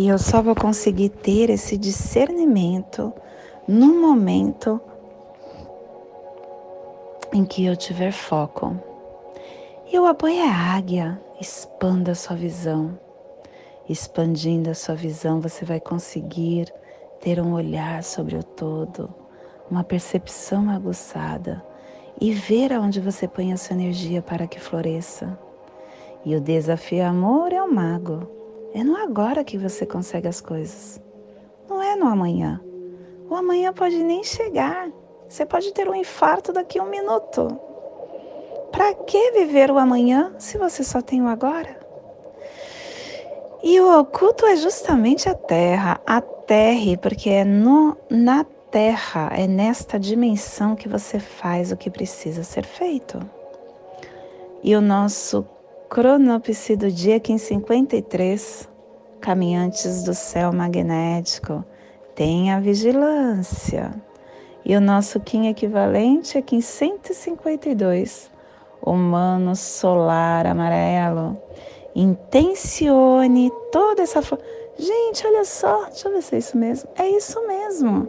E eu só vou conseguir ter esse discernimento no momento em que eu tiver foco. E o apoio é águia, expanda a sua visão. Expandindo a sua visão, você vai conseguir ter um olhar sobre o todo, uma percepção aguçada e ver aonde você põe a sua energia para que floresça. E o desafio amor é o mago. É no agora que você consegue as coisas. Não é no amanhã. O amanhã pode nem chegar. Você pode ter um infarto daqui a um minuto. Para que viver o amanhã se você só tem o agora? E o oculto é justamente a terra, a terra, porque é no, na terra, é nesta dimensão que você faz o que precisa ser feito. E o nosso cronopse do dia 553, caminhantes do céu magnético, tem a vigilância. E o nosso Kim equivalente é Kim 152, humano solar amarelo Intencione toda essa. Gente, olha só, deixa eu ver se é isso mesmo. É isso mesmo.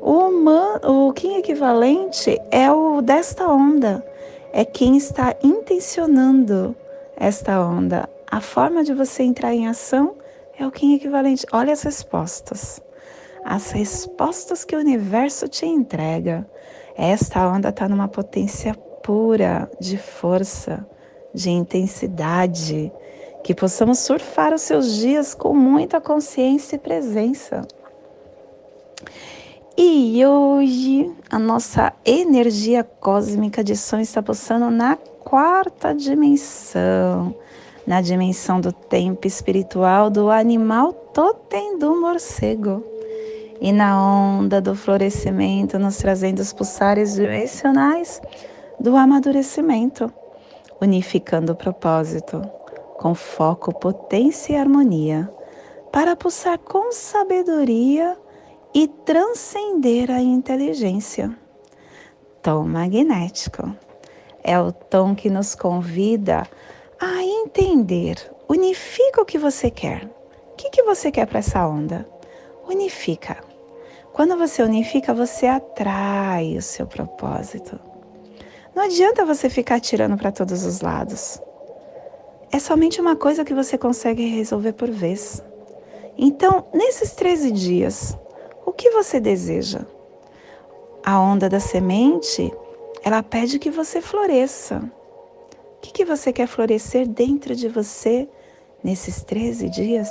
O, humano, o Kim equivalente é o desta onda. É quem está intencionando esta onda. A forma de você entrar em ação é o Kim equivalente. Olha as respostas. As respostas que o universo te entrega. Esta onda está numa potência pura de força, de intensidade que possamos surfar os seus dias com muita consciência e presença. E hoje a nossa energia cósmica de som está pulsando na quarta dimensão, na dimensão do tempo espiritual do animal totem do morcego. E na onda do florescimento, nos trazendo os pulsares dimensionais do amadurecimento, unificando o propósito com foco, potência e harmonia, para pulsar com sabedoria e transcender a inteligência. Tom magnético é o tom que nos convida a entender. Unifica o que você quer. O que, que você quer para essa onda? Unifica. Quando você unifica, você atrai o seu propósito. Não adianta você ficar tirando para todos os lados é somente uma coisa que você consegue resolver por vez. Então, nesses 13 dias, o que você deseja? A onda da semente, ela pede que você floresça. O que, que você quer florescer dentro de você nesses 13 dias?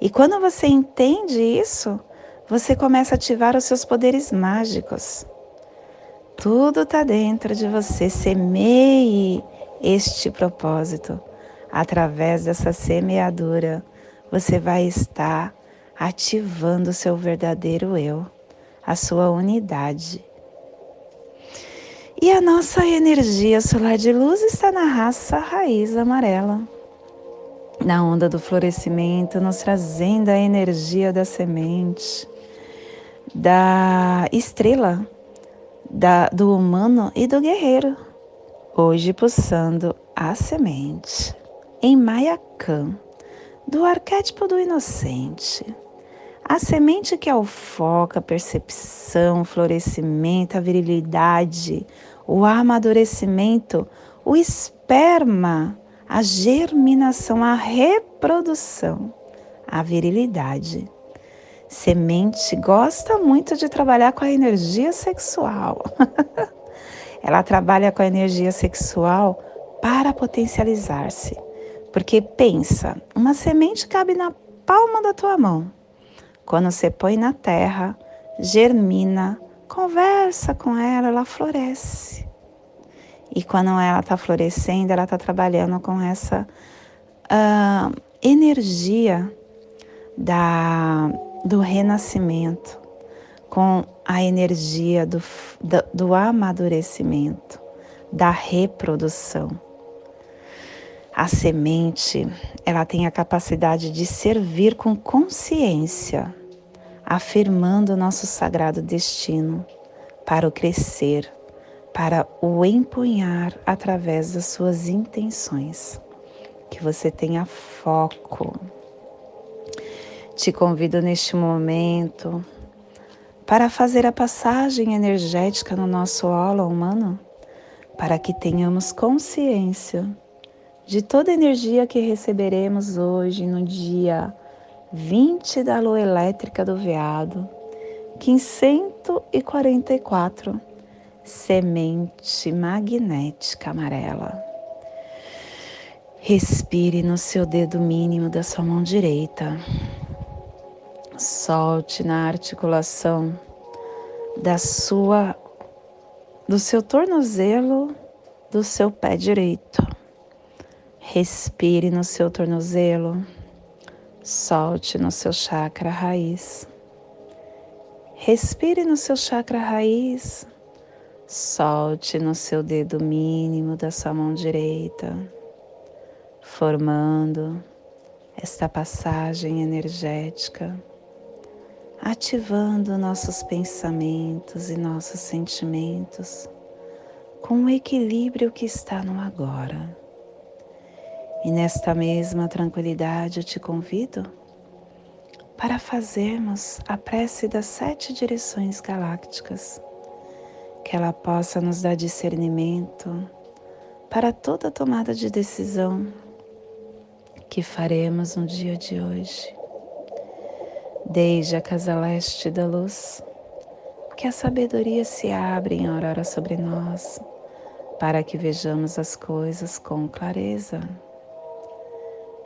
E quando você entende isso, você começa a ativar os seus poderes mágicos. Tudo está dentro de você. Semeie este propósito. Através dessa semeadura, você vai estar ativando o seu verdadeiro eu, a sua unidade. E a nossa energia solar de luz está na raça raiz amarela, na onda do florescimento, nos trazendo a energia da semente, da estrela, da, do humano e do guerreiro hoje pulsando a semente em Mayakan, do arquétipo do inocente. A semente que o foco, a percepção, o florescimento, a virilidade, o amadurecimento, o esperma, a germinação, a reprodução, a virilidade. Semente gosta muito de trabalhar com a energia sexual. Ela trabalha com a energia sexual para potencializar-se. Porque pensa, uma semente cabe na palma da tua mão. Quando você põe na terra, germina, conversa com ela, ela floresce. E quando ela está florescendo, ela está trabalhando com essa uh, energia da, do renascimento, com a energia do, do, do amadurecimento, da reprodução. A semente, ela tem a capacidade de servir com consciência, afirmando nosso sagrado destino para o crescer, para o empunhar através das suas intenções. Que você tenha foco. Te convido neste momento para fazer a passagem energética no nosso holo humano, para que tenhamos consciência de toda a energia que receberemos hoje no dia 20 da lua elétrica do veado, 544, semente magnética amarela. Respire no seu dedo mínimo da sua mão direita. Solte na articulação da sua do seu tornozelo do seu pé direito. Respire no seu tornozelo. Solte no seu chakra raiz. Respire no seu chakra raiz. Solte no seu dedo mínimo da sua mão direita formando esta passagem energética, ativando nossos pensamentos e nossos sentimentos com o equilíbrio que está no agora. E nesta mesma tranquilidade eu te convido para fazermos a prece das sete direções galácticas, que ela possa nos dar discernimento para toda tomada de decisão que faremos no dia de hoje. Desde a casa leste da luz, que a sabedoria se abre em aurora sobre nós, para que vejamos as coisas com clareza.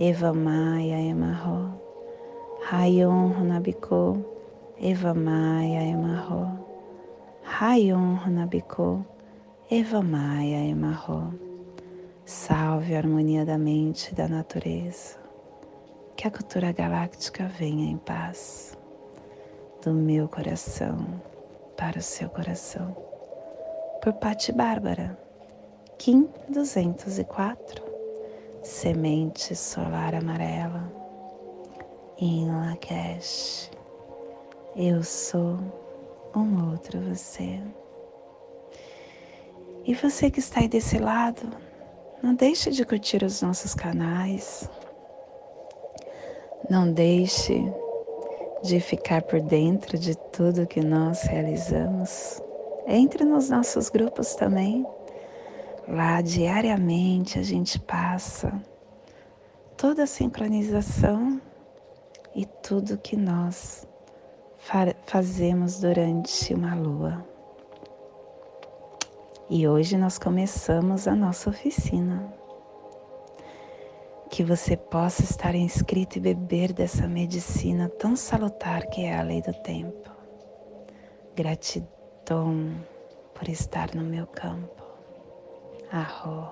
Eva Maia Emarro. Rayon Runabiku, Eva Maia Emarro. Rayon Runabiku, Eva Maia Emarro. Salve a harmonia da mente e da natureza que a cultura galáctica venha em paz do meu coração para o seu coração. Por Pati Bárbara, Kim 204, Semente Solar Amarela, em Lakesh. Eu sou um outro você. E você que está aí desse lado, não deixe de curtir os nossos canais, não deixe de ficar por dentro de tudo que nós realizamos. Entre nos nossos grupos também. Lá diariamente a gente passa toda a sincronização e tudo que nós fazemos durante uma lua. E hoje nós começamos a nossa oficina que você possa estar inscrito e beber dessa medicina tão salutar que é a lei do tempo. Gratidão por estar no meu campo. 然后。